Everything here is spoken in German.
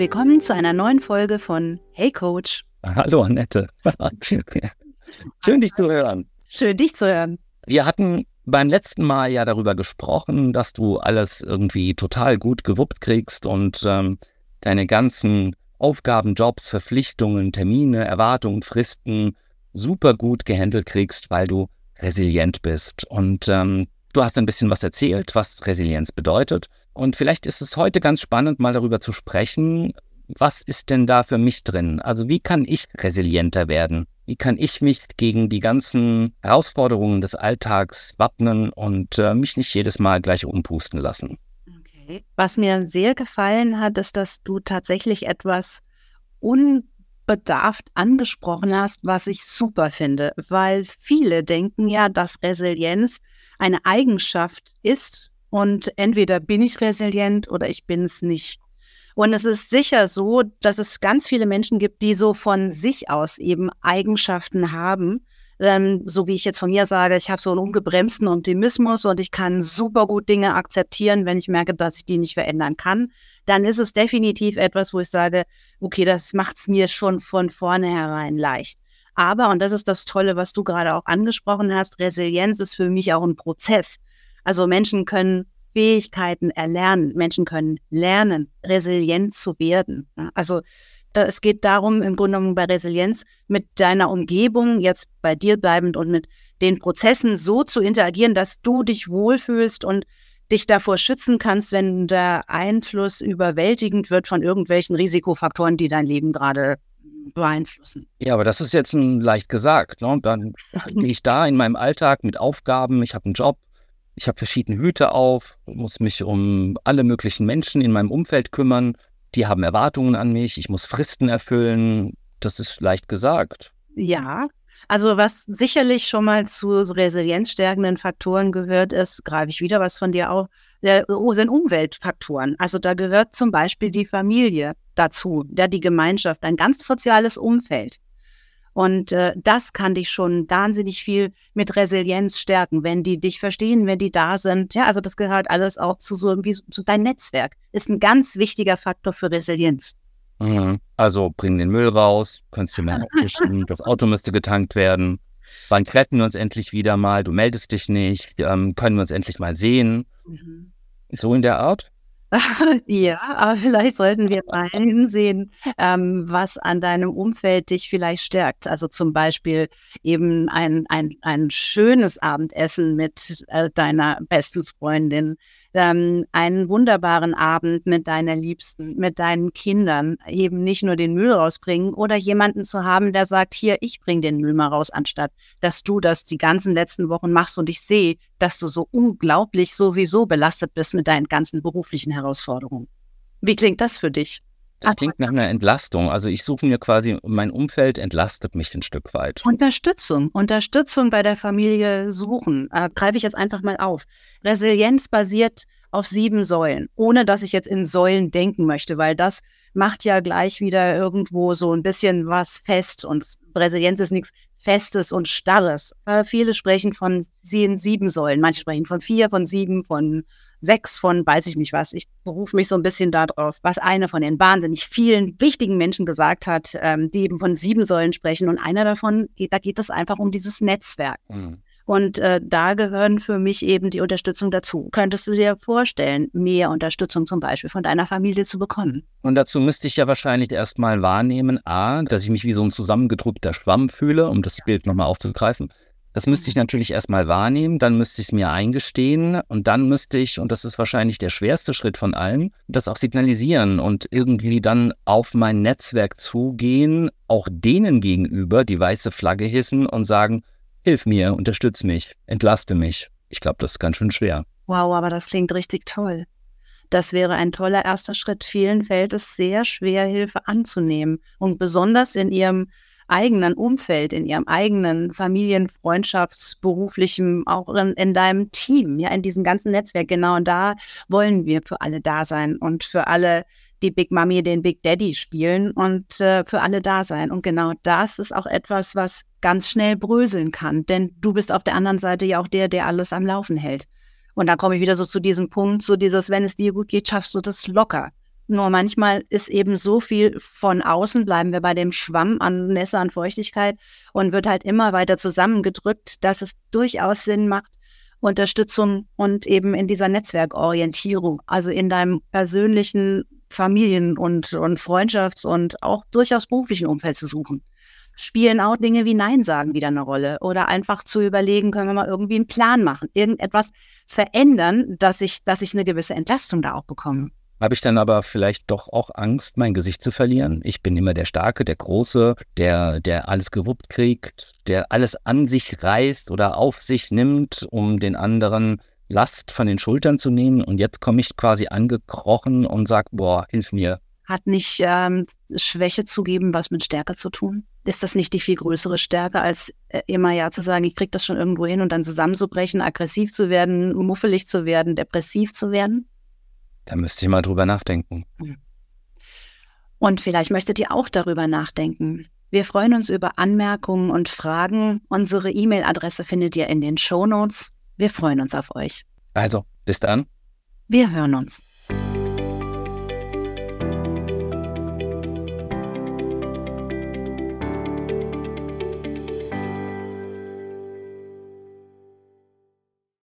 Willkommen zu einer neuen Folge von Hey Coach. Hallo Annette. Schön dich zu hören. Schön dich zu hören. Wir hatten beim letzten Mal ja darüber gesprochen, dass du alles irgendwie total gut gewuppt kriegst und ähm, deine ganzen Aufgaben, Jobs, Verpflichtungen, Termine, Erwartungen, Fristen super gut gehandelt kriegst, weil du resilient bist. Und ähm, du hast ein bisschen was erzählt, was Resilienz bedeutet. Und vielleicht ist es heute ganz spannend, mal darüber zu sprechen, was ist denn da für mich drin? Also wie kann ich resilienter werden? Wie kann ich mich gegen die ganzen Herausforderungen des Alltags wappnen und äh, mich nicht jedes Mal gleich umpusten lassen? Okay. Was mir sehr gefallen hat, ist, dass du tatsächlich etwas unbedarft angesprochen hast, was ich super finde, weil viele denken ja, dass Resilienz eine Eigenschaft ist und entweder bin ich resilient oder ich bin es nicht. Und es ist sicher so, dass es ganz viele Menschen gibt, die so von sich aus eben Eigenschaften haben. Ähm, so wie ich jetzt von mir sage, ich habe so einen ungebremsten Optimismus und ich kann super gut Dinge akzeptieren, wenn ich merke, dass ich die nicht verändern kann. Dann ist es definitiv etwas, wo ich sage, okay, das macht es mir schon von vornherein leicht. Aber, und das ist das Tolle, was du gerade auch angesprochen hast, Resilienz ist für mich auch ein Prozess. Also Menschen können Fähigkeiten erlernen. Menschen können lernen, resilient zu werden. Also äh, es geht darum, im Grunde genommen bei Resilienz mit deiner Umgebung, jetzt bei dir bleibend und mit den Prozessen so zu interagieren, dass du dich wohlfühlst und dich davor schützen kannst, wenn der Einfluss überwältigend wird von irgendwelchen Risikofaktoren, die dein Leben gerade beeinflussen. Ja, aber das ist jetzt leicht gesagt. Ne? Dann stehe ich da in meinem Alltag mit Aufgaben, ich habe einen Job, ich habe verschiedene Hüte auf, muss mich um alle möglichen Menschen in meinem Umfeld kümmern. Die haben Erwartungen an mich, ich muss Fristen erfüllen. Das ist leicht gesagt. Ja, also was sicherlich schon mal zu resilienzstärkenden Faktoren gehört, ist, greife ich wieder was von dir auf, oh, sind Umweltfaktoren. Also da gehört zum Beispiel die Familie dazu, ja, die Gemeinschaft, ein ganz soziales Umfeld. Und äh, das kann dich schon wahnsinnig viel mit Resilienz stärken, wenn die dich verstehen, wenn die da sind. Ja, also das gehört alles auch zu so wie zu dein Netzwerk. Ist ein ganz wichtiger Faktor für Resilienz. Mhm. Also bring den Müll raus, könntest du mehr abwischen, das Auto müsste getankt werden. Wann treffen wir uns endlich wieder mal? Du meldest dich nicht. Ähm, können wir uns endlich mal sehen? Mhm. So in der Art? ja, aber vielleicht sollten wir mal hinsehen, ähm, was an deinem Umfeld dich vielleicht stärkt. Also zum Beispiel eben ein, ein, ein schönes Abendessen mit äh, deiner besten Freundin, ähm, einen wunderbaren Abend mit deiner Liebsten, mit deinen Kindern, eben nicht nur den Müll rausbringen oder jemanden zu haben, der sagt, hier, ich bring den Müll mal raus, anstatt dass du das die ganzen letzten Wochen machst und ich sehe, dass du so unglaublich sowieso belastet bist mit deinen ganzen beruflichen Herausforderungen. Wie klingt das für dich? Das klingt nach einer Entlastung. Also ich suche mir quasi, mein Umfeld entlastet mich ein Stück weit. Unterstützung, Unterstützung bei der Familie suchen. Äh, greife ich jetzt einfach mal auf. Resilienz basiert auf sieben Säulen, ohne dass ich jetzt in Säulen denken möchte, weil das macht ja gleich wieder irgendwo so ein bisschen was fest und Resilienz ist nichts Festes und Starres. Äh, viele sprechen von sieben Säulen, manche sprechen von vier, von sieben, von sechs von weiß ich nicht was. Ich berufe mich so ein bisschen darauf, was eine von den wahnsinnig vielen wichtigen Menschen gesagt hat, ähm, die eben von sieben Säulen sprechen. Und einer davon, da geht es einfach um dieses Netzwerk. Mhm. Und äh, da gehören für mich eben die Unterstützung dazu. Könntest du dir vorstellen, mehr Unterstützung zum Beispiel von deiner Familie zu bekommen? Und dazu müsste ich ja wahrscheinlich erstmal wahrnehmen, a, dass ich mich wie so ein zusammengedrückter Schwamm fühle, um das Bild nochmal aufzugreifen. Das müsste ich natürlich erstmal wahrnehmen, dann müsste ich es mir eingestehen und dann müsste ich, und das ist wahrscheinlich der schwerste Schritt von allen, das auch signalisieren und irgendwie dann auf mein Netzwerk zugehen, auch denen gegenüber die weiße Flagge hissen und sagen, hilf mir, unterstütz mich, entlaste mich. Ich glaube, das ist ganz schön schwer. Wow, aber das klingt richtig toll. Das wäre ein toller erster Schritt. Vielen fällt es sehr schwer, Hilfe anzunehmen und besonders in ihrem eigenen Umfeld, in ihrem eigenen Familien-, Freundschafts-, beruflichen, auch in, in, deinem Team, ja, in diesem ganzen Netzwerk. Genau da wollen wir für alle da sein und für alle die Big Mami den Big Daddy spielen und äh, für alle da sein. Und genau das ist auch etwas, was ganz schnell bröseln kann, denn du bist auf der anderen Seite ja auch der, der alles am Laufen hält. Und da komme ich wieder so zu diesem Punkt, so dieses, wenn es dir gut geht, schaffst du das locker Nur manchmal ist eben so viel von außen, bleiben wir bei dem Schwamm an Nässe, an Feuchtigkeit und wird halt immer weiter zusammengedrückt, dass es durchaus Sinn macht, Unterstützung und eben in dieser Netzwerkorientierung, also in deinem persönlichen Familien- und, und Freundschafts- und auch durchaus beruflichen Umfeld zu suchen. Spielen auch Dinge wie Nein sagen wieder eine Rolle oder einfach zu überlegen, können wir mal irgendwie einen Plan machen, irgendetwas verändern, dass ich, dass ich eine gewisse Entlastung da auch bekomme. Habe ich dann aber vielleicht doch auch Angst, mein Gesicht zu verlieren? Ich bin immer der Starke, der Große, der, der alles gewuppt kriegt, der alles an sich reißt oder auf sich nimmt, um den anderen Last von den Schultern zu nehmen. Und jetzt komme ich quasi angekrochen und sage, boah, hilf mir. Hat nicht ähm, Schwäche zugeben was mit Stärke zu tun? Ist das nicht die viel größere Stärke, als äh, immer ja zu sagen, ich kriege das schon irgendwo hin und dann zusammenzubrechen, aggressiv zu werden, muffelig zu werden, depressiv zu werden? Da müsste ich mal drüber nachdenken. Hm. Und vielleicht möchtet ihr auch darüber nachdenken. Wir freuen uns über Anmerkungen und Fragen. Unsere E-Mail-Adresse findet ihr in den Show Notes. Wir freuen uns auf euch. Also, bis dann. Wir hören uns.